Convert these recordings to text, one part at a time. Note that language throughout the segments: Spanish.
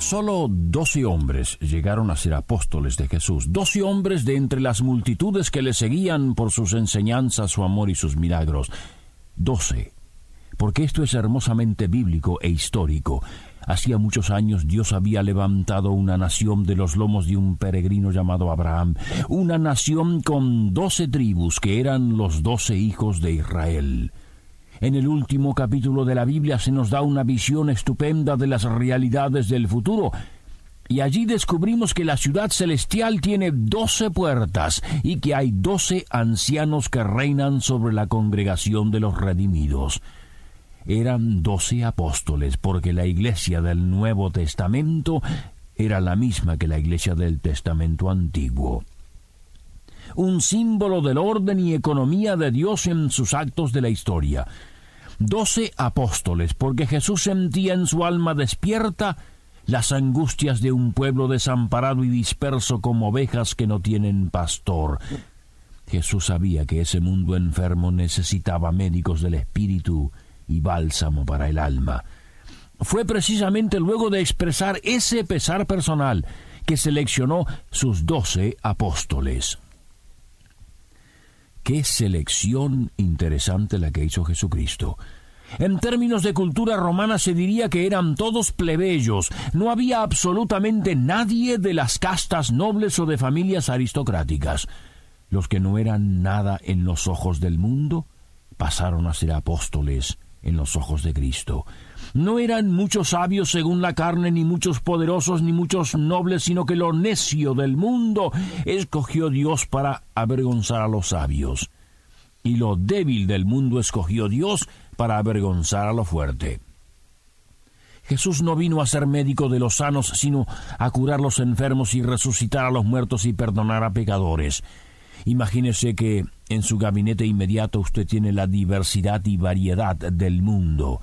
Solo doce hombres llegaron a ser apóstoles de Jesús, doce hombres de entre las multitudes que le seguían por sus enseñanzas, su amor y sus milagros. Doce. Porque esto es hermosamente bíblico e histórico. Hacía muchos años Dios había levantado una nación de los lomos de un peregrino llamado Abraham, una nación con doce tribus que eran los doce hijos de Israel. En el último capítulo de la Biblia se nos da una visión estupenda de las realidades del futuro, y allí descubrimos que la ciudad celestial tiene doce puertas y que hay doce ancianos que reinan sobre la congregación de los redimidos. Eran doce apóstoles, porque la iglesia del Nuevo Testamento era la misma que la iglesia del Testamento antiguo. Un símbolo del orden y economía de Dios en sus actos de la historia doce apóstoles, porque Jesús sentía en su alma despierta las angustias de un pueblo desamparado y disperso como ovejas que no tienen pastor. Jesús sabía que ese mundo enfermo necesitaba médicos del espíritu y bálsamo para el alma. Fue precisamente luego de expresar ese pesar personal que seleccionó sus doce apóstoles. Qué selección interesante la que hizo Jesucristo. En términos de cultura romana se diría que eran todos plebeyos, no había absolutamente nadie de las castas nobles o de familias aristocráticas. Los que no eran nada en los ojos del mundo pasaron a ser apóstoles en los ojos de Cristo. No eran muchos sabios según la carne, ni muchos poderosos, ni muchos nobles, sino que lo necio del mundo escogió Dios para avergonzar a los sabios. Y lo débil del mundo escogió Dios para avergonzar a lo fuerte. Jesús no vino a ser médico de los sanos, sino a curar los enfermos y resucitar a los muertos y perdonar a pecadores. Imagínese que en su gabinete inmediato usted tiene la diversidad y variedad del mundo.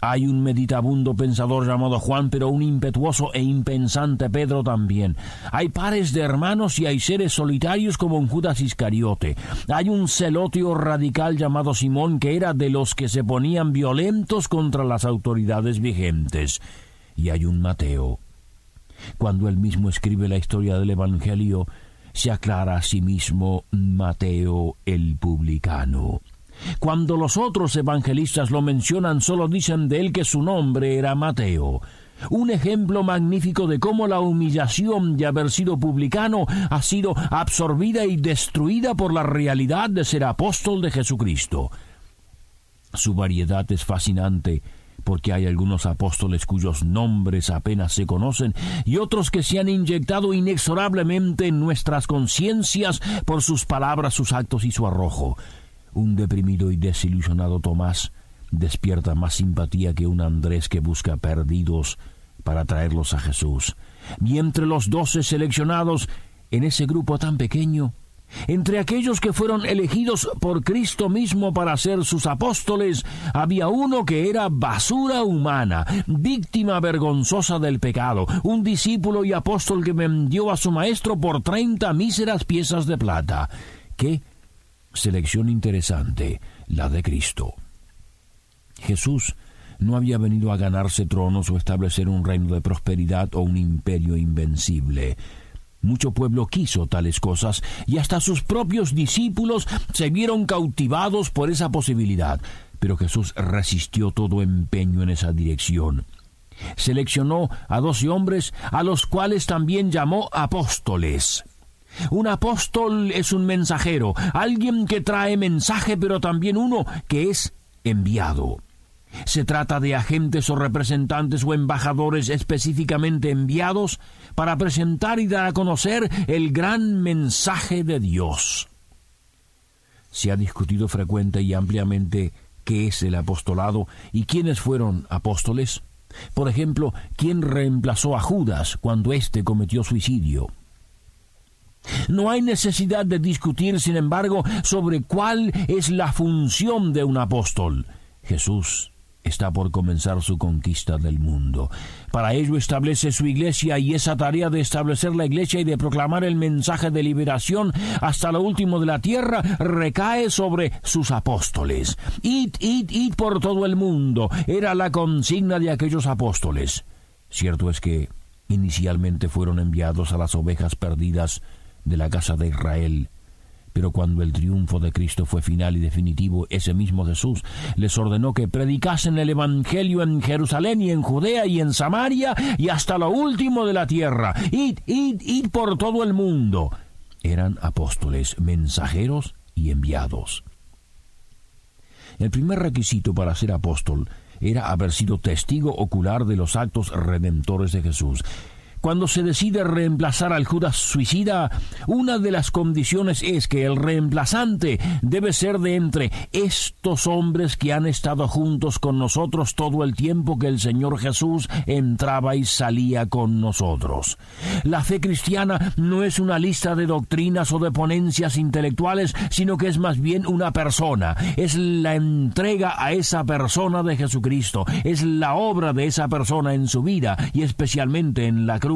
Hay un meditabundo pensador llamado Juan, pero un impetuoso e impensante Pedro también. Hay pares de hermanos y hay seres solitarios como un Judas Iscariote. Hay un celotio radical llamado Simón que era de los que se ponían violentos contra las autoridades vigentes. Y hay un Mateo. Cuando él mismo escribe la historia del Evangelio, se aclara a sí mismo Mateo el publicano. Cuando los otros evangelistas lo mencionan, solo dicen de él que su nombre era Mateo. Un ejemplo magnífico de cómo la humillación de haber sido publicano ha sido absorbida y destruida por la realidad de ser apóstol de Jesucristo. Su variedad es fascinante porque hay algunos apóstoles cuyos nombres apenas se conocen y otros que se han inyectado inexorablemente en nuestras conciencias por sus palabras, sus actos y su arrojo. Un deprimido y desilusionado Tomás despierta más simpatía que un Andrés que busca perdidos para traerlos a Jesús. Y entre los doce seleccionados en ese grupo tan pequeño, entre aquellos que fueron elegidos por Cristo mismo para ser sus apóstoles, había uno que era basura humana, víctima vergonzosa del pecado, un discípulo y apóstol que vendió a su maestro por treinta míseras piezas de plata. ¿Qué selección interesante, la de Cristo. Jesús no había venido a ganarse tronos o establecer un reino de prosperidad o un imperio invencible. Mucho pueblo quiso tales cosas y hasta sus propios discípulos se vieron cautivados por esa posibilidad. Pero Jesús resistió todo empeño en esa dirección. Seleccionó a doce hombres a los cuales también llamó apóstoles. Un apóstol es un mensajero, alguien que trae mensaje, pero también uno que es enviado. Se trata de agentes o representantes o embajadores específicamente enviados para presentar y dar a conocer el gran mensaje de Dios. Se ha discutido frecuente y ampliamente qué es el apostolado y quiénes fueron apóstoles. Por ejemplo, quién reemplazó a Judas cuando éste cometió suicidio. No hay necesidad de discutir, sin embargo, sobre cuál es la función de un apóstol. Jesús está por comenzar su conquista del mundo. Para ello establece su iglesia y esa tarea de establecer la iglesia y de proclamar el mensaje de liberación hasta lo último de la tierra recae sobre sus apóstoles. Id, id, id por todo el mundo era la consigna de aquellos apóstoles. Cierto es que inicialmente fueron enviados a las ovejas perdidas de la casa de Israel, pero cuando el triunfo de Cristo fue final y definitivo, ese mismo Jesús les ordenó que predicasen el Evangelio en Jerusalén y en Judea y en Samaria y hasta lo último de la tierra. Id, id, id por todo el mundo. Eran apóstoles, mensajeros y enviados. El primer requisito para ser apóstol era haber sido testigo ocular de los actos redentores de Jesús. Cuando se decide reemplazar al Judas suicida, una de las condiciones es que el reemplazante debe ser de entre estos hombres que han estado juntos con nosotros todo el tiempo que el Señor Jesús entraba y salía con nosotros. La fe cristiana no es una lista de doctrinas o de ponencias intelectuales, sino que es más bien una persona, es la entrega a esa persona de Jesucristo, es la obra de esa persona en su vida y especialmente en la cruz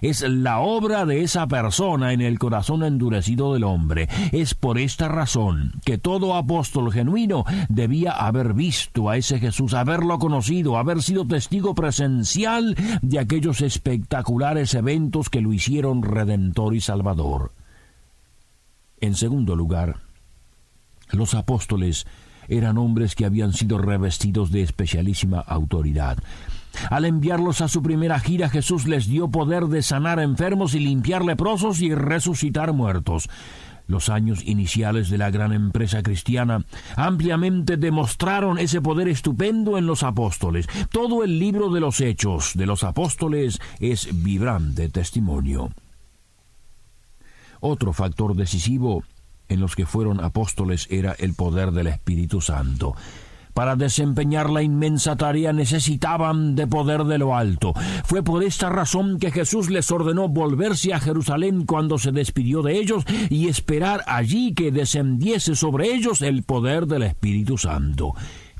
es la obra de esa persona en el corazón endurecido del hombre. Es por esta razón que todo apóstol genuino debía haber visto a ese Jesús, haberlo conocido, haber sido testigo presencial de aquellos espectaculares eventos que lo hicieron redentor y salvador. En segundo lugar, los apóstoles eran hombres que habían sido revestidos de especialísima autoridad. Al enviarlos a su primera gira, Jesús les dio poder de sanar enfermos y limpiar leprosos y resucitar muertos. Los años iniciales de la gran empresa cristiana ampliamente demostraron ese poder estupendo en los apóstoles. Todo el libro de los hechos de los apóstoles es vibrante testimonio. Otro factor decisivo en los que fueron apóstoles era el poder del Espíritu Santo. Para desempeñar la inmensa tarea necesitaban de poder de lo alto. Fue por esta razón que Jesús les ordenó volverse a Jerusalén cuando se despidió de ellos y esperar allí que descendiese sobre ellos el poder del Espíritu Santo.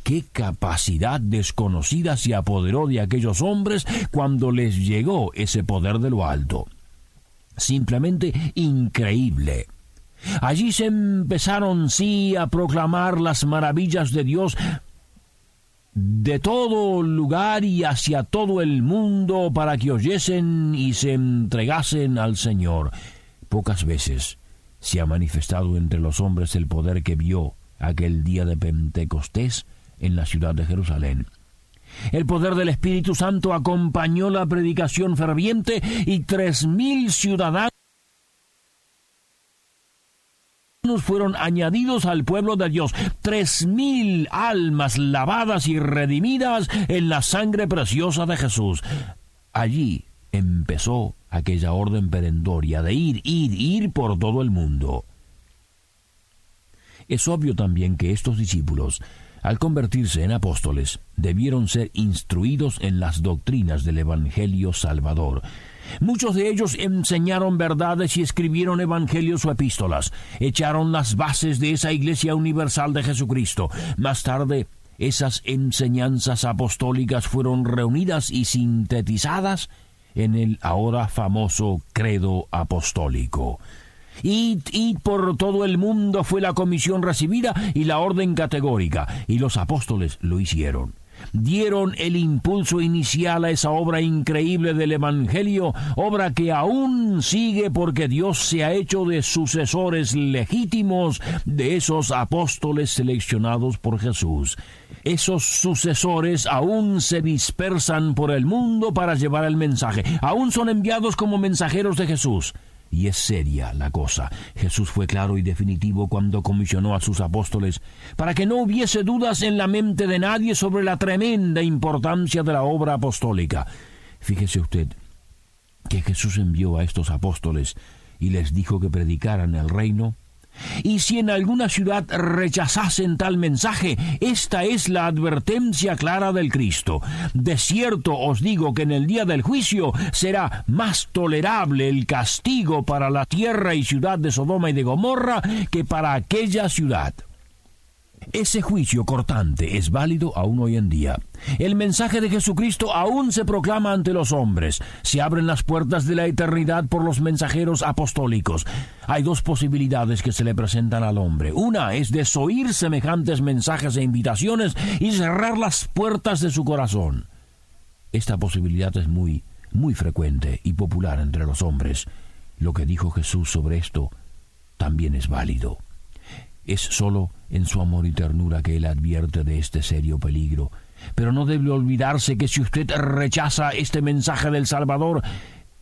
Qué capacidad desconocida se apoderó de aquellos hombres cuando les llegó ese poder de lo alto. Simplemente increíble. Allí se empezaron sí a proclamar las maravillas de Dios de todo lugar y hacia todo el mundo para que oyesen y se entregasen al Señor. Pocas veces se ha manifestado entre los hombres el poder que vio aquel día de Pentecostés en la ciudad de Jerusalén. El poder del Espíritu Santo acompañó la predicación ferviente y tres mil ciudadanos fueron añadidos al pueblo de Dios, tres mil almas lavadas y redimidas en la sangre preciosa de Jesús. Allí empezó aquella orden perentoria de ir, ir, ir por todo el mundo. Es obvio también que estos discípulos, al convertirse en apóstoles, debieron ser instruidos en las doctrinas del Evangelio Salvador. Muchos de ellos enseñaron verdades y escribieron evangelios o epístolas, echaron las bases de esa Iglesia Universal de Jesucristo. Más tarde, esas enseñanzas apostólicas fueron reunidas y sintetizadas en el ahora famoso credo apostólico. Id, id por todo el mundo fue la comisión recibida y la orden categórica, y los apóstoles lo hicieron dieron el impulso inicial a esa obra increíble del Evangelio, obra que aún sigue porque Dios se ha hecho de sucesores legítimos de esos apóstoles seleccionados por Jesús. Esos sucesores aún se dispersan por el mundo para llevar el mensaje, aún son enviados como mensajeros de Jesús. Y es seria la cosa. Jesús fue claro y definitivo cuando comisionó a sus apóstoles para que no hubiese dudas en la mente de nadie sobre la tremenda importancia de la obra apostólica. Fíjese usted que Jesús envió a estos apóstoles y les dijo que predicaran el reino Y si en alguna ciudad rechazasen tal mensaje, esta es la advertencia clara del Cristo. De cierto os digo que en el día del juicio será más tolerable el castigo para la tierra y ciudad de Sodoma y de Gomorra que para aquella ciudad. Ese juicio cortante es válido aún hoy en día. El mensaje de Jesucristo aún se proclama ante los hombres. Se abren las puertas de la eternidad por los mensajeros apostólicos. Hay dos posibilidades que se le presentan al hombre. Una es desoír semejantes mensajes e invitaciones y cerrar las puertas de su corazón. Esta posibilidad es muy, muy frecuente y popular entre los hombres. Lo que dijo Jesús sobre esto también es válido. Es sólo en su amor y ternura que Él advierte de este serio peligro. Pero no debe olvidarse que si usted rechaza este mensaje del Salvador,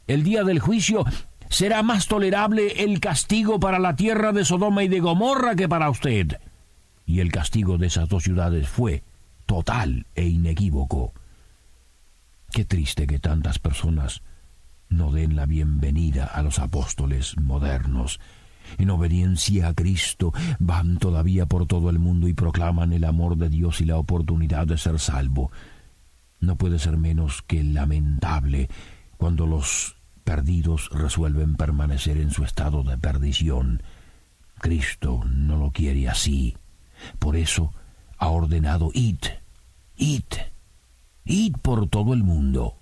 el día del juicio será más tolerable el castigo para la tierra de Sodoma y de Gomorra que para usted. Y el castigo de esas dos ciudades fue total e inequívoco. Qué triste que tantas personas no den la bienvenida a los apóstoles modernos en obediencia a Cristo, van todavía por todo el mundo y proclaman el amor de Dios y la oportunidad de ser salvo. No puede ser menos que lamentable cuando los perdidos resuelven permanecer en su estado de perdición. Cristo no lo quiere así. Por eso ha ordenado id, id, id por todo el mundo.